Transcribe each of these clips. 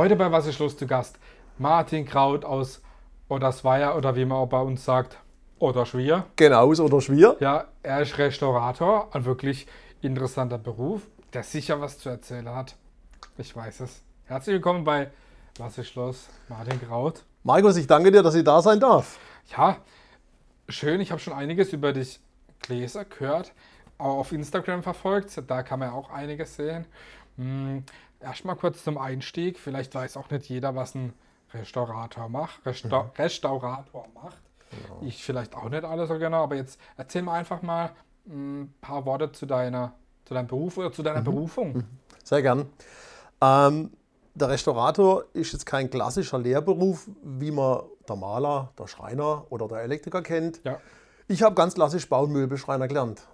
Heute bei Was ist los zu Gast Martin Kraut aus Odersweier oder wie man auch bei uns sagt, Oderschwier. Genau, aus Oderschwier. Ja, er ist Restaurator, ein wirklich interessanter Beruf, der sicher was zu erzählen hat. Ich weiß es. Herzlich willkommen bei Was ist los, Martin Kraut. Markus, ich danke dir, dass ich da sein darf. Ja, schön. Ich habe schon einiges über dich gelesen, gehört, auch auf Instagram verfolgt. Da kann man auch einiges sehen. Erstmal kurz zum Einstieg. Vielleicht weiß auch nicht jeder, was ein Restaurator macht. Resta Mhm. Restaurator macht. Ich vielleicht auch nicht alles so genau, aber jetzt erzähl mal einfach mal ein paar Worte zu deiner, zu deinem Beruf oder zu Mhm. deiner Berufung. Sehr gern. Ähm, der Restaurator ist jetzt kein klassischer Lehrberuf, wie man der Maler, der Schreiner oder der Elektriker kennt. Ja. Ich habe ganz klassisch Bau- und Möbelschreiner gelernt.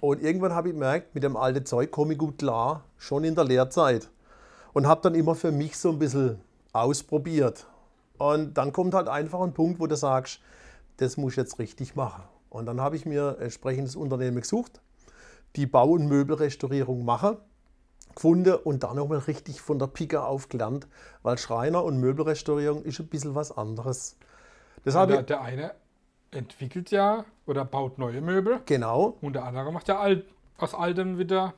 Und irgendwann habe ich gemerkt, mit dem alten Zeug komme ich gut klar, schon in der Lehrzeit. Und habe dann immer für mich so ein bisschen ausprobiert. Und dann kommt halt einfach ein Punkt, wo du sagst, das muss ich jetzt richtig machen. Und dann habe ich mir ein entsprechendes Unternehmen gesucht, die Bau- und Möbelrestaurierung mache, gefunden und dann nochmal richtig von der Pike auf gelernt, weil Schreiner und Möbelrestaurierung ist ein bisschen was anderes. Das habe Der, der eine entwickelt ja oder baut neue Möbel genau, und der andere macht ja alt, aus altem wieder,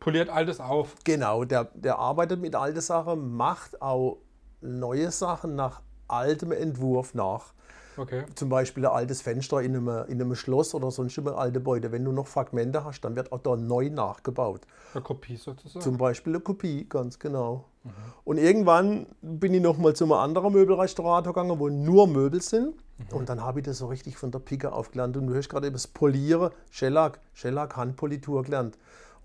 poliert altes auf. Genau, der, der arbeitet mit alten Sachen, macht auch neue Sachen nach altem Entwurf nach. Okay. Zum Beispiel ein altes Fenster in einem, in einem Schloss oder sonst immer alte Gebäude. Wenn du noch Fragmente hast, dann wird auch da neu nachgebaut. Eine Kopie sozusagen. Zum Beispiel eine Kopie, ganz genau. Und irgendwann bin ich nochmal zu einem anderen Möbelrestaurator gegangen, wo nur Möbel sind. Und dann habe ich das so richtig von der Pike aufgelernt. Und du hast gerade eben das Polieren, Shellac, Shellac Handpolitur gelernt.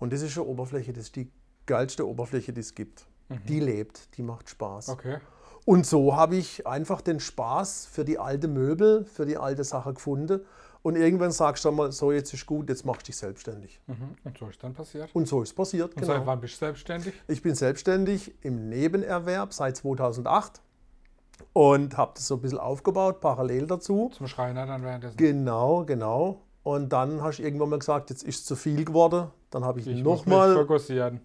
Und das ist eine Oberfläche, das ist die geilste Oberfläche, die es gibt. Die lebt, die macht Spaß. okay. Und so habe ich einfach den Spaß für die alte Möbel, für die alte Sache gefunden. Und irgendwann sagst du dann mal, so jetzt ist gut, jetzt machst du dich selbstständig. Mhm. Und so ist dann passiert. Und so ist es passiert. Und seit wann bist du selbstständig? Ich bin selbstständig im Nebenerwerb seit 2008 und habe das so ein bisschen aufgebaut, parallel dazu. Zum Schreiner dann währenddessen. Genau, genau. Und dann hast du irgendwann mal gesagt, jetzt ist es zu viel geworden. Dann habe ich, ich nochmal fokussieren.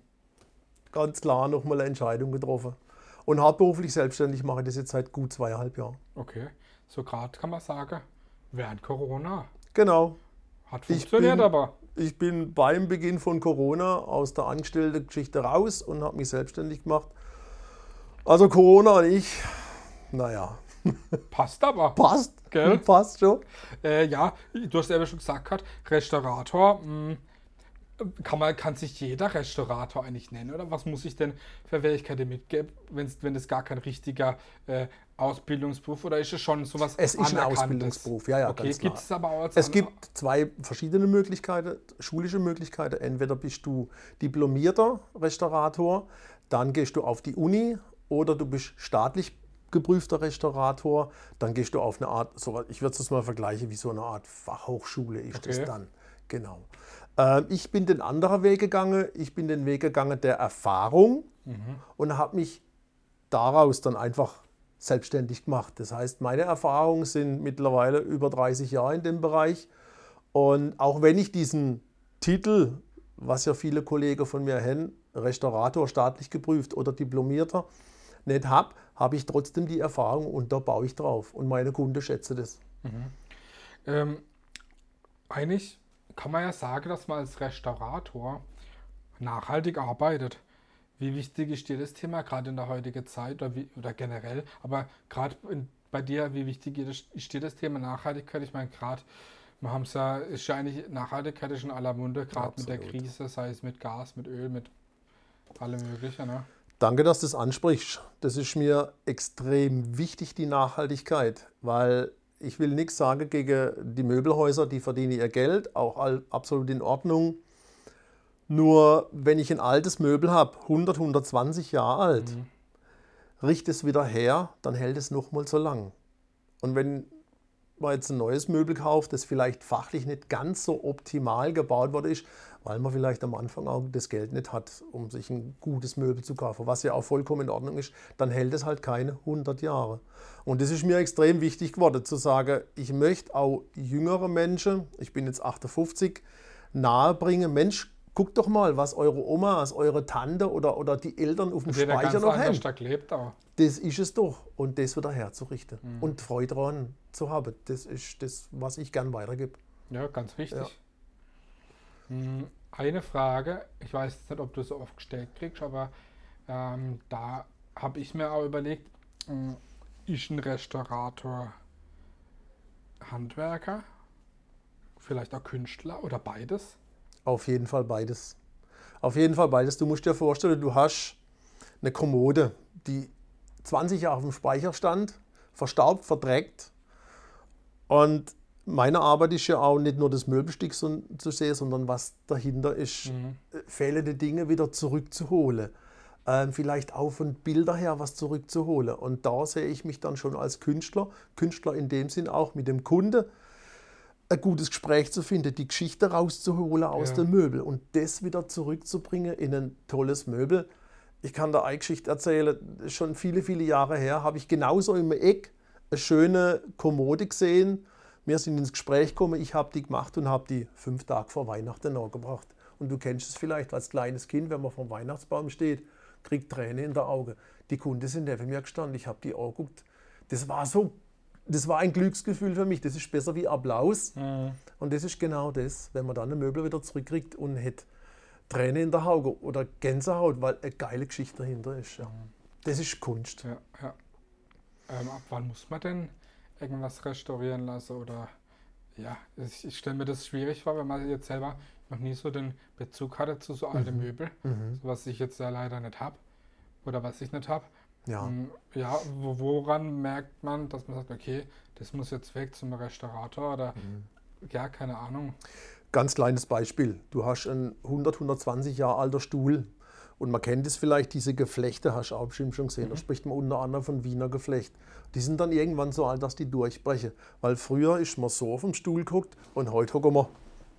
ganz klar nochmal eine Entscheidung getroffen. Und hauptberuflich selbstständig mache ich das jetzt seit gut zweieinhalb Jahren. Okay. So gerade kann man sagen, während Corona. Genau. Hat Ich funktioniert bin- aber. Ich bin beim Beginn von Corona aus der Angestellten-Geschichte raus und habe mich selbstständig gemacht. Also Corona und ich, naja, Passt aber. passt. Gell? Passt schon. Äh, ja, du hast ja schon gesagt, gehabt, Restaurator. Mh, kann, man, kann sich jeder Restaurator eigentlich nennen? Oder was muss ich denn für Fähigkeiten mitgeben, wenn's, wenn das gar kein richtiger äh, Ausbildungsberuf oder ist es schon sowas Es ist ein? Ausbildungsberuf, ja, ja, Okay, ganz klar. gibt es aber auch Es gibt zwei verschiedene Möglichkeiten, schulische Möglichkeiten. Entweder bist du diplomierter Restaurator, dann gehst du auf die Uni oder du bist staatlich geprüfter Restaurator, dann gehst du auf eine Art, so, ich würde es mal vergleichen, wie so eine Art Fachhochschule ist Okay. das dann. Genau. Ähm, ich bin den anderen Weg gegangen. Ich bin den Weg gegangen der Erfahrung und habe mich daraus dann einfach selbstständig gemacht. Das heißt, meine Erfahrungen sind mittlerweile über 30 Jahre in dem Bereich. Und auch wenn ich diesen Titel, was ja viele Kollegen von mir haben, Restaurator staatlich geprüft oder Diplomierter, nicht habe, habe ich trotzdem die Erfahrung und da baue ich drauf. Und meine Kunden schätzen das. Ähm, eigentlich kann man ja sagen, dass man als Restaurator nachhaltig arbeitet. Wie wichtig ist dir das Thema gerade in der heutigen Zeit oder, wie, oder generell? Aber gerade bei dir, wie wichtig ist dir das Thema Nachhaltigkeit? Ich meine, gerade, wir haben es ja, ist ja eigentlich Nachhaltigkeit ist in aller Munde, gerade mit der. Krise, sei es mit Gas, mit Öl, mit allem Möglichen. Ne? Danke, dass du das ansprichst. Das ist mir extrem wichtig, die Nachhaltigkeit, weil ich will nichts sagen gegen die Möbelhäuser, die verdienen ihr Geld, auch absolut in Ordnung. Nur wenn ich ein altes Möbel habe, 100, 120 Jahre alt, richte es wieder her, dann hält es noch mal so lang. Und wenn man jetzt ein neues Möbel kauft, das vielleicht fachlich nicht ganz so optimal gebaut worden ist, weil man vielleicht am Anfang auch das Geld nicht hat, um sich ein gutes Möbel zu kaufen, was ja auch vollkommen in Ordnung ist, dann hält es halt keine 100 Jahre. Und das ist mir extrem wichtig geworden, zu sagen, ich möchte auch jüngere Menschen, ich bin jetzt 58, nahebringen, Mensch, Guckt doch mal, was eure Omas, eure Tante oder, oder die Eltern auf dem Jeder Speicher noch haben. lebt auch. Das ist es doch. Und das wieder herzurichten. Mhm. Und Freude daran zu haben. Das ist das, was ich gern weitergebe. Ja, ganz wichtig. Ja. Hm, Eine Frage, ich weiß nicht, ob du so oft gestellt kriegst, aber ähm, da habe ich mir auch überlegt, hm, ist ein Restaurator Handwerker, vielleicht auch Künstler oder beides? Auf jeden Fall beides. Auf jeden Fall beides. Du musst dir vorstellen, du hast eine Kommode, die 20 Jahre auf dem Speicher stand, verstaubt, verdreckt. Und meine Arbeit ist ja auch nicht nur das Möbelstück zu sehen, sondern was dahinter ist, Mhm. äh, fehlende Dinge wieder zurückzuholen. Ähm, vielleicht auch von Bilder her was zurückzuholen. Und da sehe ich mich dann schon als Künstler, Künstler in dem Sinn auch mit dem Kunde, ein gutes Gespräch zu finden, die Geschichte rauszuholen aus Ja. dem Möbel und das wieder zurückzubringen in ein tolles Möbel. Ich kann da eine Geschichte erzählen, schon viele, viele Jahre her habe ich genauso im Eck eine schöne Kommode gesehen. Wir sind ins Gespräch gekommen, ich habe die gemacht und habe die fünf Tage vor Weihnachten nachgebracht. Und du kennst es vielleicht als kleines Kind, wenn man vor dem Weihnachtsbaum steht, kriegt Tränen in der Augen. Die Kunden sind neben mir gestanden, ich habe die angeguckt. Das war so, das war ein Glücksgefühl für mich. Das ist besser wie Applaus. Mhm. Und das ist genau das, wenn man dann ein Möbel wieder zurückkriegt und hat Tränen in der Augen oder Gänsehaut, weil eine geile Geschichte dahinter ist. Ja. Das ist Kunst. Ja, ja. Ähm, ab wann muss man denn irgendwas restaurieren lassen oder ja, ich, ich stelle mir das schwierig vor, wenn man jetzt selber noch nie so den Bezug hatte zu so alten Möbeln, Mhm. was ich jetzt ja leider nicht habe oder was ich nicht habe. Ja. Ja, wo, woran merkt man, dass man sagt, okay, das muss jetzt weg zum Restaurator oder Mhm. ja, keine Ahnung. Ganz kleines Beispiel. Du hast einen 100, 120 Jahre alter Stuhl und man kennt es vielleicht, diese Geflechte, hast du auch bestimmt schon gesehen. Da spricht man unter anderem von Wiener Geflecht. Die sind dann irgendwann so alt, dass die durchbrechen. Weil früher ist man so auf dem Stuhl geguckt und heute hocken wir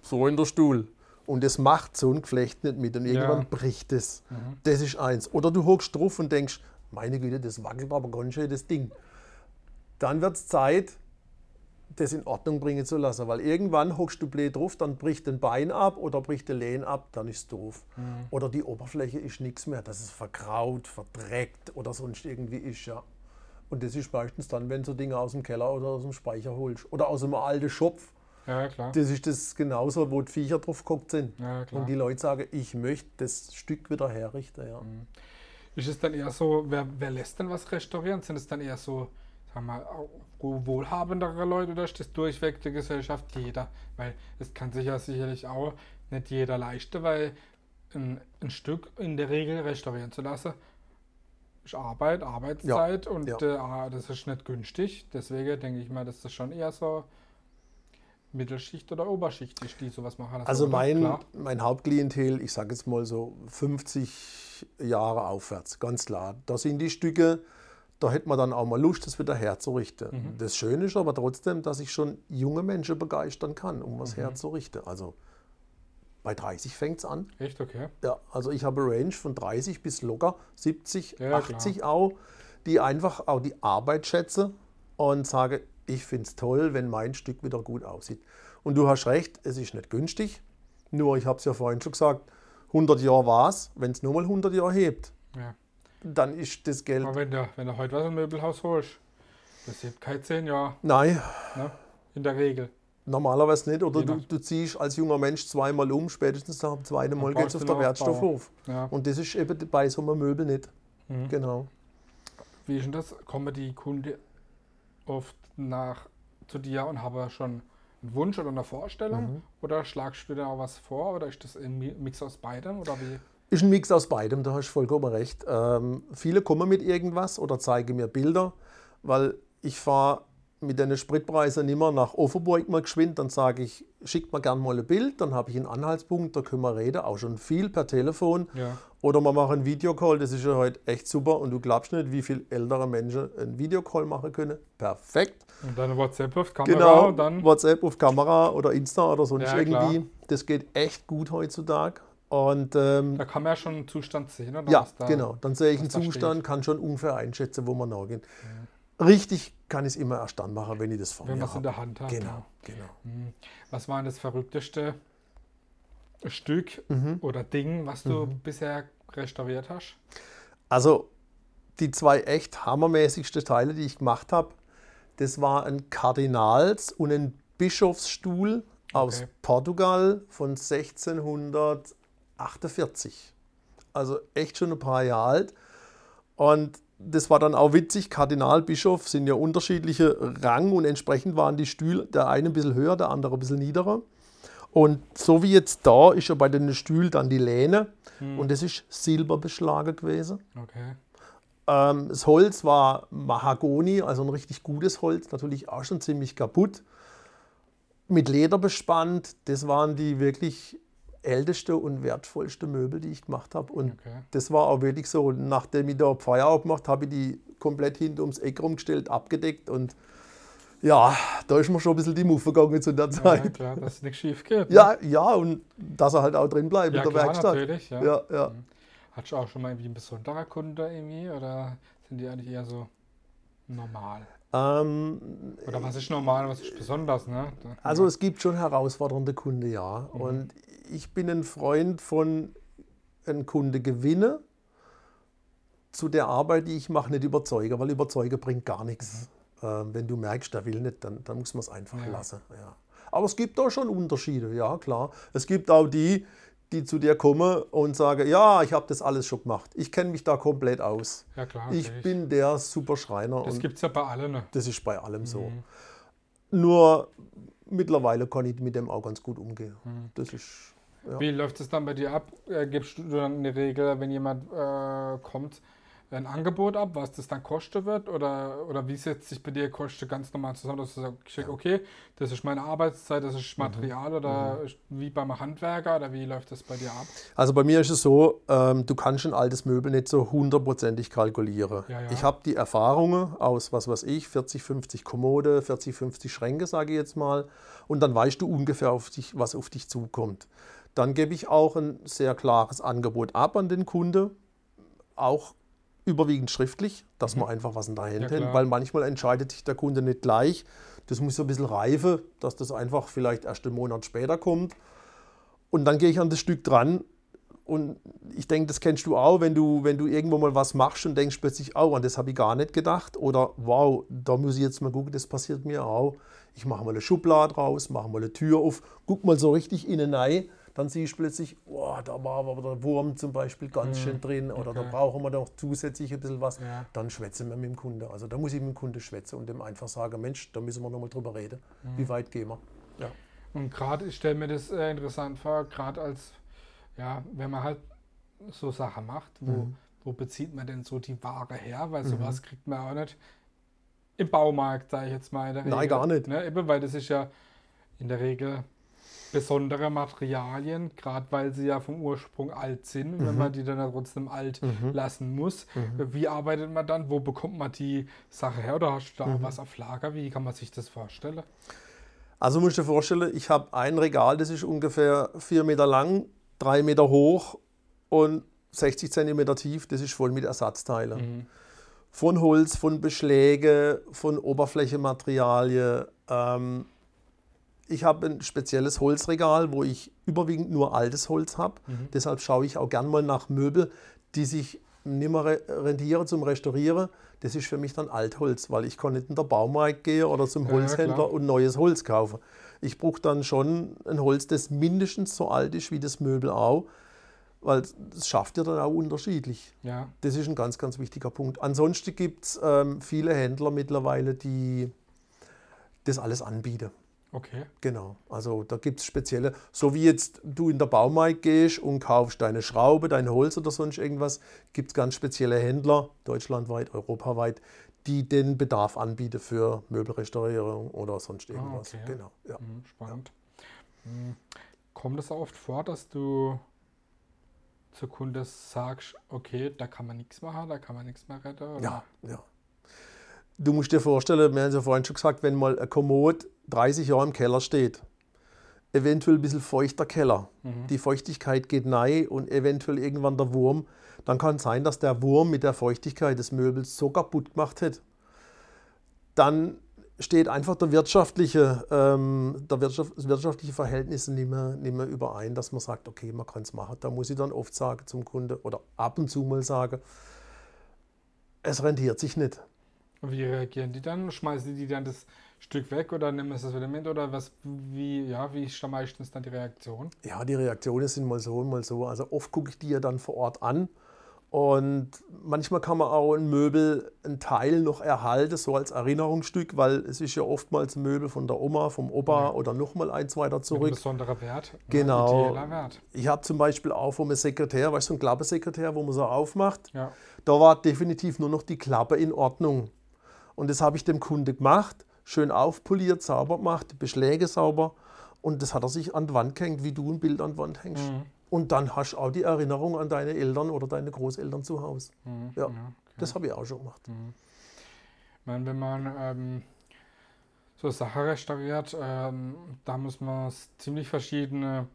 so in der Stuhl. Und das macht so ein Geflecht nicht mit und irgendwann Ja. bricht es. Das ist eins. Oder du hockst drauf und denkst, meine Güte, das wackelt aber ganz schön, das Ding. Dann wird es Zeit, das in Ordnung bringen zu lassen. Weil irgendwann hockst du blöd drauf, dann bricht ein Bein ab oder bricht der Lehn ab, dann ist es doof. Oder die Oberfläche ist nichts mehr, dass es verkraut, verdreckt oder sonst irgendwie ist. Ja. Und das ist meistens dann, wenn du Dinge aus dem Keller oder aus dem Speicher holst. Oder aus einem alten Schopf. Ja, klar. Das ist das genauso, wo die Viecher drauf geguckt sind. Ja, klar. Und die Leute sagen, ich möchte das Stück wieder herrichten. Ja. Ist es dann eher so, wer, wer lässt denn was restaurieren? Sind es dann eher so, sagen wir mal, wohlhabendere Leute oder ist das durchweg die Gesellschaft jeder? Weil es kann sich ja sicherlich auch nicht jeder leisten, weil ein, ein Stück in der Regel restaurieren zu lassen, ist Arbeit, Arbeitszeit und ja. Äh, ah, das ist nicht günstig. Deswegen denke ich mal, dass das schon eher so Mittelschicht oder Oberschicht ist, die sowas machen. Also mein, Klar. mein Hauptklientel, ich sage jetzt mal so 50 Jahre aufwärts, ganz klar. Da sind die Stücke, da hätte man dann auch mal Lust, das wieder herzurichten. Mhm. Das Schöne ist aber trotzdem, dass ich schon junge Menschen begeistern kann, um Mhm. was herzurichten. Also bei 30 fängt es an. Echt okay. Ja, also ich habe eine Range von 30 bis locker 70, Ja, 80 auch, die einfach auch die Arbeit schätze und sage, ich finde es toll, wenn mein Stück wieder gut aussieht. Und du hast recht, es ist nicht günstig. Nur, ich habe es ja vorhin schon gesagt, 100 Jahre war es. Wenn es nochmal 100 Jahre hebt, Ja. dann ist das Geld. Aber wenn du, wenn du heute was im Möbelhaus holst, das hebt kein 10 Jahre, Nein, ne? in der Regel. normalerweise nicht. Oder du, du ziehst als junger Mensch zweimal um, spätestens nach dem zweiten Mal geht es auf brauchst der du einen Aufbau. Wertstoff auf. Ja. Und das ist eben bei so einem Möbel nicht. Mhm. Genau. Wie ist denn das? Kommen die Kunden oft nach zu dir und haben schon einen Wunsch oder eine Vorstellung? Mhm. Oder schlagst du dir auch was vor? Oder ist das ein Mi- Mix aus beidem? Oder wie? Ist ein Mix aus beidem, da hast du vollkommen recht. Ähm, viele kommen mit irgendwas oder zeigen mir Bilder, weil ich fahre mit den Spritpreisen immer nach Offenburg mal geschwind, dann sage ich, schickt mir gerne mal ein Bild, dann habe ich einen Anhaltspunkt, da können wir reden, auch schon viel per Telefon. Ja. Oder wir machen einen Videocall, das ist ja heute echt super und du glaubst nicht, wie viele ältere Menschen einen Videocall machen können. Perfekt. Und dann WhatsApp auf Kamera Genau, und dann. WhatsApp auf Kamera oder Insta oder sonst Ja, klar. irgendwie. Das geht echt gut heutzutage. Und ähm, Da kann man ja schon einen Zustand sehen, oder? ja, da, genau. Dann sehe ich einen Zustand, kann schon ungefähr einschätzen, wo wir nachgehen. Richtig kann ich es immer erst dann machen, wenn ich das vor Wenn mir man es in habe. der Hand hat. Genau, genau. Mhm. Was war das Verrückteste, Stück Mhm. oder Ding, was du bisher restauriert hast? Also die zwei echt hammermäßigsten Teile, die ich gemacht habe, das war ein Kardinals- und ein Bischofsstuhl aus Okay. Portugal von 1648. Also echt schon ein paar Jahre alt. Und das war dann auch witzig. Kardinal, Bischof sind ja unterschiedliche Rang und entsprechend waren die Stühle, der eine ein bisschen höher, der andere ein bisschen niederer. Und so wie jetzt da ist ja bei den Stühlen dann die Lehne und das ist Silberbeschlagen gewesen. Okay. Ähm, das Holz war Mahagoni, also ein richtig gutes Holz, natürlich auch schon ziemlich kaputt. Mit Leder bespannt, das waren die wirklich älteste und wertvollste Möbel, die ich gemacht habe. Und Okay. das war auch wirklich so, nachdem ich da Feierabend gemacht habe, ich die komplett hinter ums Eck rumgestellt, abgedeckt und ja, da ist mir schon ein bisschen die Muffe gegangen zu der Ja, Zeit. klar, dass nichts schief geht. ne? Ja, ja, und dass er halt auch drin bleibt ja in der klar, Werkstatt. natürlich. Ja. Ja, ja. Hattest du auch schon mal irgendwie ein besonderer Kunde irgendwie oder sind die eigentlich eher so normal? Ähm, Oder was ist normal, was ist besonders, ne? Also es gibt schon herausfordernde Kunden, ja. Und ich bin ein Freund von einen Kunde gewinne zu der Arbeit, die ich mache, nicht überzeuge, weil überzeuge bringt gar nichts. Ähm, wenn du merkst, der will nicht, dann, dann muss man es einfach Ja. lassen. Ja. Aber es gibt da schon Unterschiede, ja klar. Es gibt auch die, die zu dir kommen und sagen, ja, ich habe das alles schon gemacht. Ich kenne mich da komplett aus. ja klar. Ich natürlich. bin der super Schreiner das gibt es ja bei allen. Ne? das ist bei allem so. Mhm. Nur mittlerweile kann ich mit dem auch ganz gut umgehen. Mhm. Das ist. Ja. Wie läuft es dann bei dir ab? Äh, gibst du dann in der Regel, wenn jemand äh, kommt, ein Angebot ab, was das dann kosten wird? Oder, oder wie setzt sich bei dir Kosten ganz normal zusammen, dass du sagst, okay, das ist meine Arbeitszeit, das Mhm. ist Material oder ist wie beim Handwerker oder wie läuft das bei dir ab? Also bei mir ist es so, ähm, du kannst ein altes Möbel nicht so hundertprozentig kalkulieren. Ja, ja. Ich habe die Erfahrungen aus, was weiß ich, 40, 50 Kommode, 40, 50 Schränke, sage ich jetzt mal. Und dann weißt du ungefähr, auf dich, was auf dich zukommt. Dann gebe ich auch ein sehr klares Angebot ab an den Kunde, auch überwiegend schriftlich, dass man einfach was in der Hand Mhm. Ja, hält, weil manchmal entscheidet sich der Kunde nicht gleich. Das muss so ein bisschen reife, dass das einfach vielleicht erst einen Monat später kommt. Und dann gehe ich an das Stück dran und ich denke, das kennst du auch, wenn du, wenn du irgendwo mal was machst und denkst plötzlich, oh, an das habe ich gar nicht gedacht. Oder wow, da muss ich jetzt mal gucken, das passiert mir auch. Ich mache mal eine Schublade raus, mache mal eine Tür auf, guck mal so richtig innen rein. Dann siehst du plötzlich, oh, da war aber der Wurm zum Beispiel ganz schön drin oder da okay. brauchen wir noch zusätzlich ein bisschen was. Ja. Dann schwätzen wir mit dem Kunde. Also da muss ich mit dem Kunde schwätzen und dem einfach sagen, Mensch, da müssen wir noch mal drüber reden. Wie weit gehen wir? Ja. Und gerade, ich stelle mir das äh, interessant vor, gerade als, ja, wenn man halt so Sachen macht, wo, Mhm. wo bezieht man denn so die Ware her? Weil sowas kriegt man auch nicht im Baumarkt, sage ich jetzt mal. Nein, Regel, gar nicht. Ne? Eben, weil das ist ja in der Regel besondere Materialien, gerade weil sie ja vom Ursprung alt sind, Mhm. wenn man die dann ja trotzdem alt lassen muss. Wie arbeitet man dann? Wo bekommt man die Sache her? Oder hast du da Mhm. was auf Lager? Wie kann man sich das vorstellen? Also musst du dir vorstellen, ich habe ein Regal, das ist ungefähr 4 Meter lang, 3 Meter hoch und 60 Zentimeter tief. Das ist voll mit Ersatzteilen. Mhm. Von Holz, von Beschläge, von Oberflächematerialien. Ähm, ich habe ein spezielles Holzregal, wo ich überwiegend nur altes Holz habe. Deshalb schaue ich auch gern mal nach Möbel, die sich nicht mehr re- rentieren zum Restaurieren. Das ist für mich dann Altholz, weil ich kann nicht in den Baumarkt gehen oder zum Ja, ja, Holzhändler klar. und neues Holz kaufen. Ich brauche dann schon ein Holz, das mindestens so alt ist wie das Möbel auch, weil das schafft ja dann auch unterschiedlich. Ja. Das ist ein ganz, ganz wichtiger Punkt. Ansonsten gibt es ähm, viele Händler mittlerweile, die das alles anbieten. Okay. Genau. Also da gibt es spezielle, so wie jetzt du in der Baumarkt gehst und kaufst deine Schraube, dein Holz oder sonst irgendwas, gibt es ganz spezielle Händler, deutschlandweit, europaweit, die den Bedarf anbieten für Möbelrestaurierung oder sonst irgendwas. okay. Genau. Ja. Mhm, spannend. Mhm. Kommt es auch oft vor, dass du zur Kunde sagst, okay, da kann man nichts machen, da kann man nichts mehr retten? Oder? Ja, ja. Du musst dir vorstellen, wir haben es ja vorhin schon gesagt, wenn mal ein Kommod 30 Jahre im Keller steht, eventuell ein bisschen feuchter Keller, die Feuchtigkeit geht rein und eventuell irgendwann der Wurm, dann kann es sein, dass der Wurm mit der Feuchtigkeit des Möbels so kaputt gemacht hat. Dann steht einfach der wirtschaftliche, ähm, der Wirtschaft, das wirtschaftliche Verhältnisse nicht mehr, nicht mehr überein, dass man sagt, okay, man kann es machen. Da muss ich dann oft sagen zum Kunde oder ab und zu mal sagen, es rentiert sich nicht. Wie reagieren die dann? Schmeißen die dann das Stück weg oder nehmen sie das wieder mit? Oder was, wie, ja, wie ist da meistens dann die Reaktion? Ja, die Reaktionen sind mal so und mal so. Also oft gucke ich die ja dann vor Ort an. Und manchmal kann man auch ein Möbel, einen Teil noch erhalten, so als Erinnerungsstück, weil es ist ja oftmals ein Möbel von der Oma, vom Opa Ja. oder nochmal eins weiter Mit zurück. besonderer Wert. Genau. Ja, ideeller Wert. Ich habe zum Beispiel auch vom Sekretär, weißt du, so ein Klappesekretär, wo man so aufmacht. Ja. Da war definitiv nur noch die Klappe in Ordnung. Und das habe ich dem Kunde gemacht, schön aufpoliert, sauber gemacht, Beschläge sauber. Und das hat er sich an die Wand gehängt, wie du ein Bild an die Wand hängst. Mhm. Und dann hast du auch die Erinnerung an deine Eltern oder deine Großeltern zu Hause. Mhm. Ja, okay. Das habe ich auch schon gemacht. Ich meine, wenn man ähm, so Sachen restauriert, ähm, da muss man ziemlich verschiedene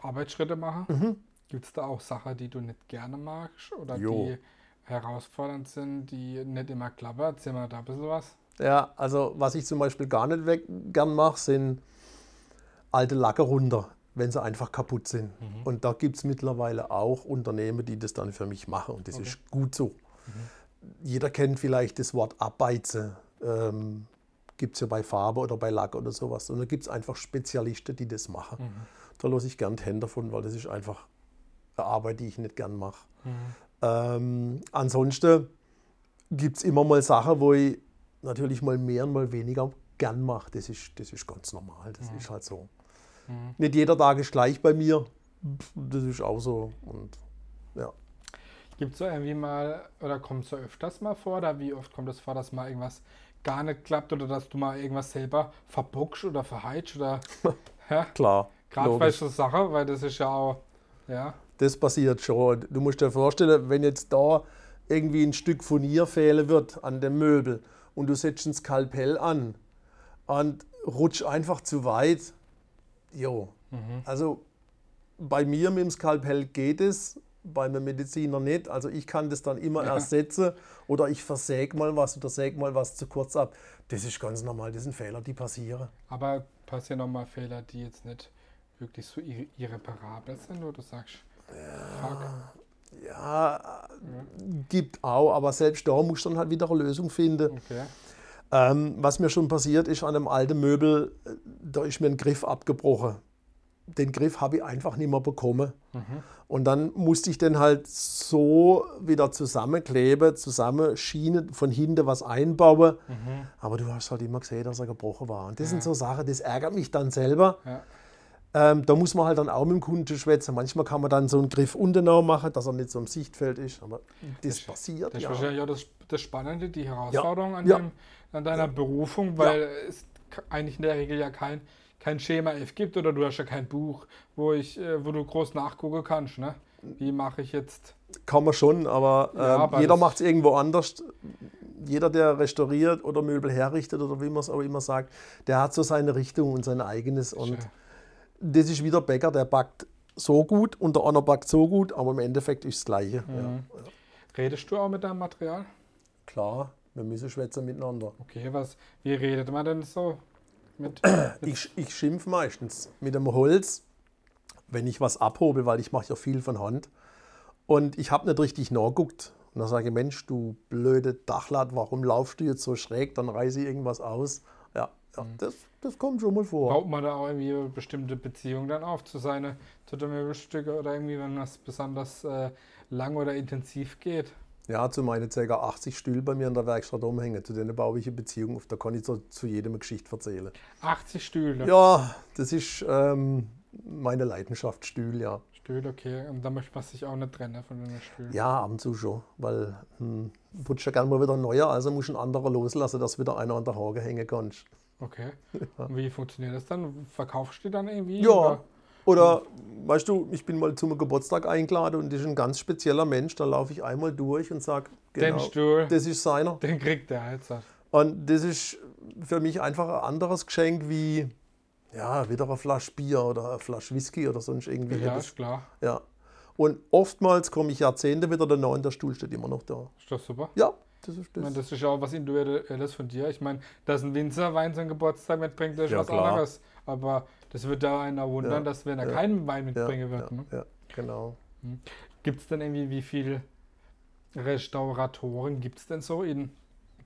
Arbeitsschritte machen. Mhm. Gibt es da auch Sachen, die du nicht gerne magst oder Jo. die herausfordernd sind, die nicht immer klappen? Erzähl mal da ein bisschen was. Ja, also was ich zum Beispiel gar nicht weg, gern mache, sind alte Lacke runter, wenn sie einfach kaputt sind. Und da gibt es mittlerweile auch Unternehmen, die das dann für mich machen. Und das Okay. ist gut so. Jeder kennt vielleicht das Wort Abbeize. Ähm, gibt es ja bei Farbe oder bei Lack oder sowas. Und da gibt es einfach Spezialisten, die das machen. Da lasse ich gern die Hände davon, weil das ist einfach eine Arbeit, die ich nicht gern mache. Ähm, ansonsten gibt es immer mal Sachen, wo ich natürlich mal mehr und mal weniger gern mache. Das ist, das ist ganz normal. Das ist halt so. Nicht jeder Tag ist gleich bei mir. Das ist auch so. Und ja. Gibt es so irgendwie mal, oder kommt es so öfters mal vor, oder wie oft kommt es vor, dass mal irgendwas gar nicht klappt oder dass du mal irgendwas selber verbockst oder verheitst oder ja, Klar. gerade bei so Sache, weil das ist ja auch, ja, Das passiert schon. Du musst dir vorstellen, wenn jetzt da irgendwie ein Stück Furnier fehlen wird an dem Möbel und du setzt ein Skalpell an und rutscht einfach zu weit, jo. Also bei mir mit dem Skalpell geht es, bei einem Mediziner nicht. Also ich kann das dann immer Ja. ersetzen oder ich versäge mal was oder säge mal was zu kurz ab. Das ist ganz normal, das sind Fehler, die passieren. aber passieren auch mal Fehler, die jetzt nicht wirklich so irre- irreparabel sind, wo du sagst, fuck, Ja, gibt auch, aber selbst da musst du dann halt wieder eine Lösung finden. okay, Ähm, was mir schon passiert ist an einem alten Möbel, äh, da ist mir ein Griff abgebrochen. Den Griff habe ich einfach nicht mehr bekommen. Und dann musste ich den halt so wieder zusammenkleben, zusammenschienen, von hinten was einbauen. Aber du hast halt immer gesehen, dass er gebrochen war. Und das sind so Sachen, das ärgert mich dann selber. ja, Ähm, da muss man halt dann auch mit dem Kunden schwätzen. Manchmal kann man dann so einen Griff untenau machen, dass er nicht so im Sichtfeld ist. Aber das, passiert. das ist ja. wahrscheinlich auch das, das Spannende, die Herausforderung an, Ja. Dem, an deiner Berufung, weil es eigentlich in der Regel ja kein, kein Schema F gibt oder du hast ja kein Buch, wo, ich, äh, wo du groß nachgucken kannst, ne? Wie mache ich jetzt, Kann man schon, aber, Ja, ähm, aber jeder das- macht es irgendwo anders. Jeder, der restauriert oder Möbel herrichtet oder wie man es auch immer sagt, der hat so seine Richtung und sein eigenes. Und Ja. Das ist wieder Bäcker, der backt so gut und der andere backt so gut, aber im Endeffekt ist das Gleiche. Mhm. Ja. redest du auch mit deinem Material? Klar, wir müssen schwätzen miteinander. Okay, was, wie redet man denn so? Mit, Ich, ich schimpf meistens mit dem Holz, wenn ich was abhobel, weil ich mache ja viel von Hand. Und ich habe nicht richtig nachgeguckt. Und dann sage ich, Mensch, du blöde Dachlatt, warum laufst du jetzt so schräg? Dann reiße ich irgendwas aus. Ja, ja das, das kommt schon mal vor. baut man da auch irgendwie eine bestimmte Beziehung dann auf zu seinen zu den Möbelstücken oder irgendwie, wenn das besonders äh, lang oder intensiv geht? Ja, zu meinen ca. 80 Stühle bei mir in der Werkstatt umhängen. Zu denen baue ich eine Beziehung auf. Da kann ich so, zu jedem eine Geschichte erzählen. 80 Stühle. Ja, das ist ähm, meine Leidenschaft, Stühl, ja. Stühle, okay. Und da möchte man sich auch nicht trennen von den Stühlen. Ja, ab und zu schon, weil hm, putzt ja gerne mal wieder ein neuer, also muss ein anderer loslassen, dass wieder einer an der Haare hängen kann. Okay. Und wie funktioniert das dann? Verkaufst du die dann irgendwie? Ja. Oder? Oder, weißt du, ich bin mal zum Geburtstag eingeladen und das ist ein ganz spezieller Mensch, da laufe ich einmal durch und sage, Den genau, Stuhl, das ist seiner. den kriegt der jetzt. Und das ist für mich einfach ein anderes Geschenk wie, ja, wieder eine Flasche Bier oder eine Flasche Whisky oder sonst irgendwie. Ja, ist klar. ja. Und oftmals komme ich Jahrzehnte wieder danach und der Stuhl steht immer noch da. Ist doch super. Ja, Das ist Ich das. meine, das ist ja auch was Individuelles von dir. Ich meine, dass ein Winzer Wein zum Geburtstag mitbringt, das ist Ja, was klar. anderes. Aber das wird da einer wundern, Ja, dass wenn er ja, keinen Wein mitbringen wird. ja, Ne? ja, genau. Gibt es denn irgendwie, wie viele Restauratoren gibt es denn so in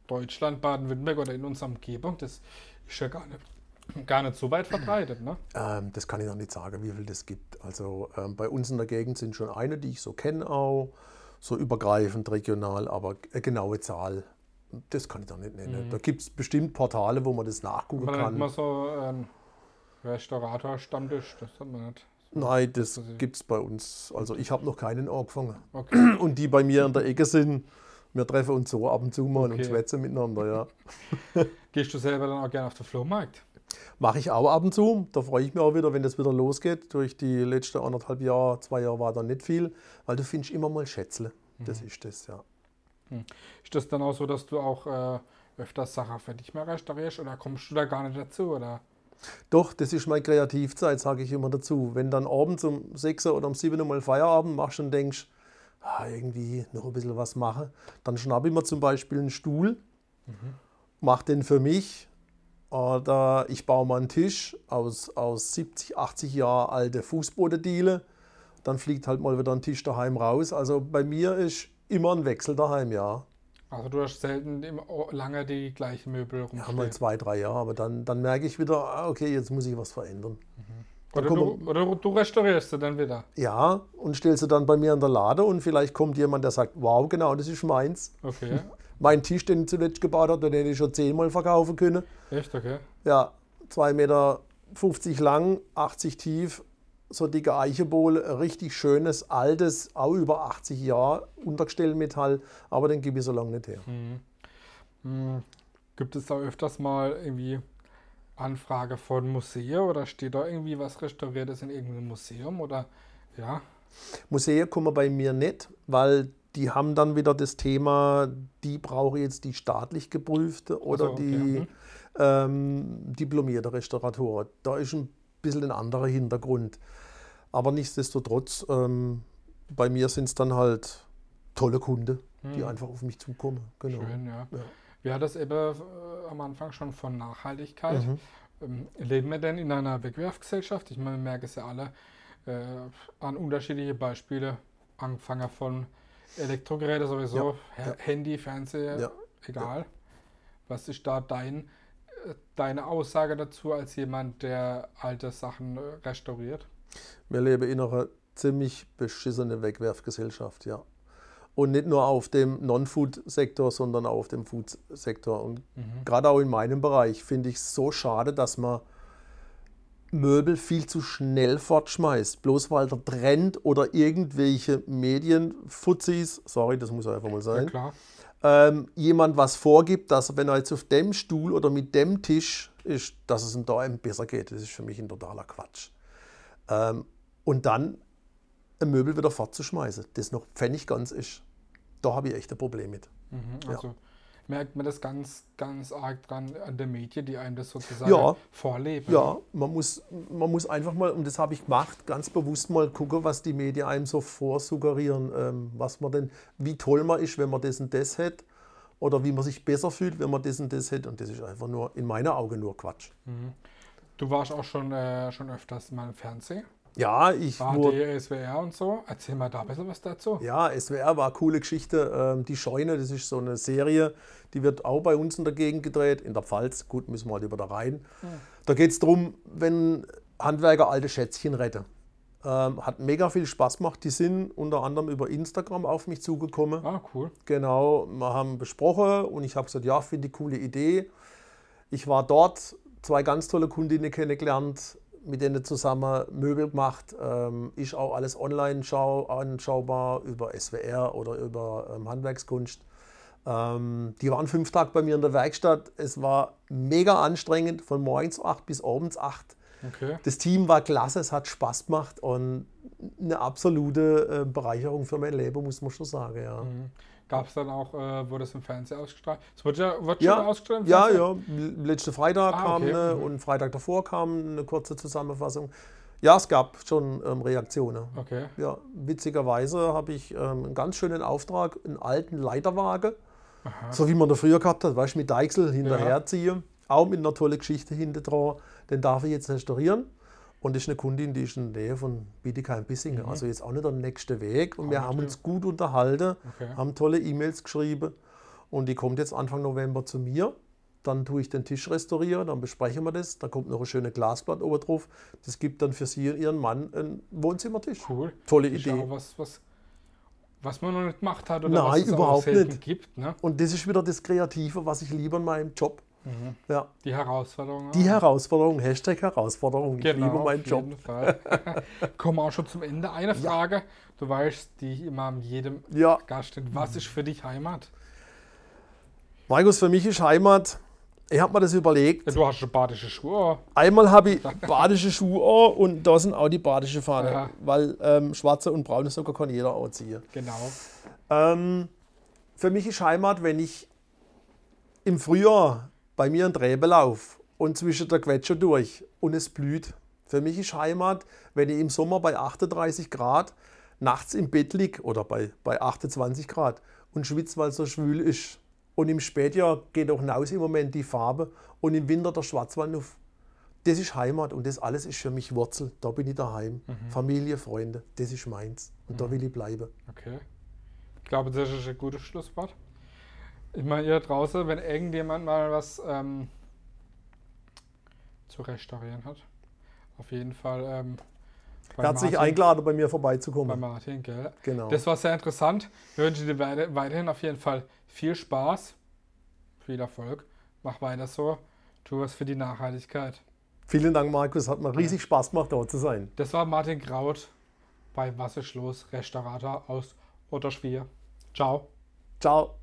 Deutschland, Baden-Württemberg oder in unserer Umgebung? Das ist ja gar nicht, gar nicht so weit verbreitet. Ne? Ähm, das kann ich noch nicht sagen, wie viel das gibt. Also ähm, bei uns in der Gegend sind schon eine, die ich so kenne auch, so übergreifend regional, aber eine genaue Zahl, das kann ich noch nicht nennen. Mhm. Da gibt es bestimmt Portale, wo man das nachgucken hat kann. man so einen Restaurator-Stammtisch, das hat man nicht. Nein, das gibt es bei uns. Also ich habe noch keinen angefangen. Okay. Und die bei mir in der Ecke sind, wir treffen uns so ab und zu mal und Okay. schwätzen miteinander, ja. Gehst du selber dann auch gerne auf den Flohmarkt? Mache ich auch ab und zu. Da freue ich mich auch wieder, wenn das wieder losgeht. Durch die letzten anderthalb Jahre, zwei Jahre war da nicht viel, weil du findest immer mal Schätzle. Das Mhm. ist das, ja. Ist das dann auch so, dass du auch äh, öfters Sachen für dich mehr restaurierst oder kommst du da gar nicht dazu? Oder? Doch, das ist meine Kreativzeit, sage ich immer dazu. Wenn dann abends um 6 oder um 7 Uhr mal Feierabend machst und denkst, ah, irgendwie noch ein bisschen was machen, dann schnappe ich mir zum Beispiel einen Stuhl, mache den für mich. Oder ich baue mal einen Tisch aus, aus 70, 80 Jahre alte Fußbodendiele. Dann fliegt halt mal wieder ein Tisch daheim raus. Also bei mir ist immer ein Wechsel daheim, ja. Also du hast selten immer lange die gleichen Möbel Ja, rumstehen. mal zwei, drei Jahre. Aber dann, dann merke ich wieder, ah, okay, jetzt muss ich was verändern. Dann oder, du, oder du restaurierst sie dann wieder. Ja, und stellst sie dann bei mir in der Lade und vielleicht kommt jemand, der sagt, wow, genau, das ist meins. Okay. Mein Tisch, den ich zuletzt gebaut habe, den hätte ich schon zehnmal verkaufen können. Echt, okay. Ja, 2,50 Meter lang, 80 tief, so dicke Eichebowl, ein richtig schönes, altes, auch über 80 Jahre, Untergestellmetall, aber den gebe ich so lange nicht her. Hm. Gibt es da öfters mal irgendwie Anfrage von Museen oder steht da irgendwie was Restauriertes in irgendeinem Museum? Oder ja, Museen kommen bei mir nicht, weil die haben dann wieder das Thema, die brauche ich jetzt die staatlich geprüfte oder so, okay, die mhm. ähm, diplomierte Restaurator. Da ist ein bisschen ein anderer Hintergrund. Aber nichtsdestotrotz, ähm, bei mir sind es dann halt tolle Kunden, die Hm. einfach auf mich zukommen. Genau. schön, ja. Ja. Wir hatten es eben äh, am Anfang schon von Nachhaltigkeit. Mhm. Ähm, leben wir denn in einer Wegwerfgesellschaft? Ich meine, wir merken es ja alle äh, an unterschiedliche Beispiele, angefangen von Elektrogeräte sowieso, Ja, Ha- ja. Handy, Fernseher, Ja, egal. Was ist da dein, äh, deine Aussage dazu als jemand, der alte Sachen äh, restauriert? Wir leben in einer ziemlich beschissenen Wegwerfgesellschaft, ja. Und nicht nur auf dem Non-Food-Sektor, sondern auch auf dem Food-Sektor. Und gerade auch in meinem Bereich finde ich es so schade, dass man Möbel viel zu schnell fortschmeißt, bloß weil der Trend oder irgendwelche Medienfuzis, sorry, das muss einfach mal Ja, sein, klar. ähm, jemand was vorgibt, dass wenn er jetzt auf dem Stuhl oder mit dem Tisch ist, dass es ihm da einem besser geht. Das ist für mich ein totaler Quatsch. Ähm, und dann ein Möbel wieder fortzuschmeißen, das noch pfennig ganz ist, da habe ich echt ein Problem mit. Mhm, Ja. Merkt man das ganz, ganz arg dran an der Medien, die einem das sozusagen Ja. vorleben. Ja, man muss, man muss einfach mal, und das habe ich gemacht, ganz bewusst mal gucken, was die Medien einem so vorsuggerieren, ähm, was man denn, wie toll man ist, wenn man das und das hätte, oder wie man sich besser fühlt, wenn man das und das hätte. Und das ist einfach nur, in meinen Augen nur Quatsch. Du warst auch schon, äh, schon öfters mal im Fernsehen. Ja, ich wurde, ARD, SWR und so. Erzähl mal da ein bisschen was dazu. Ja, SWR war eine coole Geschichte. Ähm, Die Scheune, das ist so eine Serie, die wird auch bei uns in der Gegend gedreht, in der Pfalz. Gut, müssen wir halt über da rein. Da geht es darum, wenn Handwerker alte Schätzchen retten. Ähm, hat mega viel Spaß gemacht. Die sind unter anderem über Instagram auf mich zugekommen. Ah, cool. Genau, wir haben besprochen und ich habe gesagt, ja, finde ich coole Idee. Ich war dort, zwei ganz tolle Kundinnen kennengelernt, mit denen zusammen Möbel gemacht. Ähm, ist auch alles online schau anschaubar über SWR oder über ähm, Handwerkskunst. Ähm, die waren fünf Tage bei mir in der Werkstatt. Es war mega anstrengend, von morgens 8 bis abends 8. Okay. Das Team war klasse, es hat Spaß gemacht und eine absolute äh, Bereicherung für mein Leben, muss man schon sagen. Ja. Gab es dann auch, äh, wurde es im Fernsehen ausgestrahlt? Es wird ja, wird Ja, schon ausgestrahlt Ja, ja. Letzten Freitag Ah, kam okay. eine Mhm. und Freitag davor kam eine kurze Zusammenfassung. Ja, es gab schon ähm, Reaktionen. Okay. Ja, witzigerweise habe ich ähm, einen ganz schönen Auftrag, einen alten Leiterwagen So wie man da früher gehabt hat, weißt du, mit Deichsel hinterherziehen. Auch mit einer tollen Geschichte hinter dran. Den darf ich jetzt restaurieren. Und das ist eine Kundin, die ist in der Nähe von Bietigheim-Bissingen. Also jetzt auch nicht der nächste Weg. Und wir haben uns gut unterhalten, Okay. haben tolle E-Mails geschrieben. Und die kommt jetzt Anfang November zu mir. Dann tue ich den Tisch restaurieren, dann besprechen wir das. Dann kommt noch ein schönes Glasblatt oben drauf. Das gibt dann für sie und ihren Mann einen Wohnzimmertisch. Cool. Tolle Ist Idee. auch was, was, was man noch nicht gemacht hat oder Nein, was es überhaupt auch nicht. gibt. Ne? Und das ist wieder das Kreative, was ich liebe in meinem Job. Ja. Die Herausforderung. Die Herausforderung, Hashtag Herausforderung. Ich Genau, liebe meinen auf Job. jeden Fall. Kommen wir auch schon zum Ende. Eine Frage, du weißt, die ich immer an jedem Ja, Gast stellt. Was ist für dich Heimat? Markus, für mich ist Heimat. Ich habe mir das überlegt. Ja, du hast schon badische Schuhe. Einmal habe ich badische Schuhe und da sind auch die badische Fahne. Aha. Weil ähm, schwarze und braune Socken kann jeder anziehen. Genau. Ähm, für mich ist Heimat, wenn ich im Frühjahr bei mir einen Träbelauf und zwischen der Quetscher durch und es blüht. Für mich ist Heimat, wenn ich im Sommer bei 38 Grad nachts im Bett liege oder bei, bei 28 Grad und schwitze, weil es so schwül ist. Und im Spätjahr geht auch hinaus im Moment die Farbe und im Winter der Schwarzwald auf. Das ist Heimat und das alles ist für mich Wurzel. Da bin ich daheim. Familie, Freunde, das ist meins. Und da will ich bleiben. Okay. Ich glaube, das ist ein gutes Schlusswort. Ich meine, ihr draußen, wenn irgendjemand mal was ähm, zu restaurieren hat, auf jeden Fall ähm, bei Herzlich Martin- eingeladen, bei mir bei vorbeizukommen. Martin, gell? Genau. Das war sehr interessant. Wir wünschen dir weiter, weiterhin auf jeden Fall viel Spaß, viel Erfolg. Mach weiter so. Tu was für die Nachhaltigkeit. Vielen Dank, Markus. Hat mir riesig Spaß gemacht, da zu sein. Das war Martin Kraut bei Was ist los? Restaurator aus Otterschwier. Ciao. Ciao.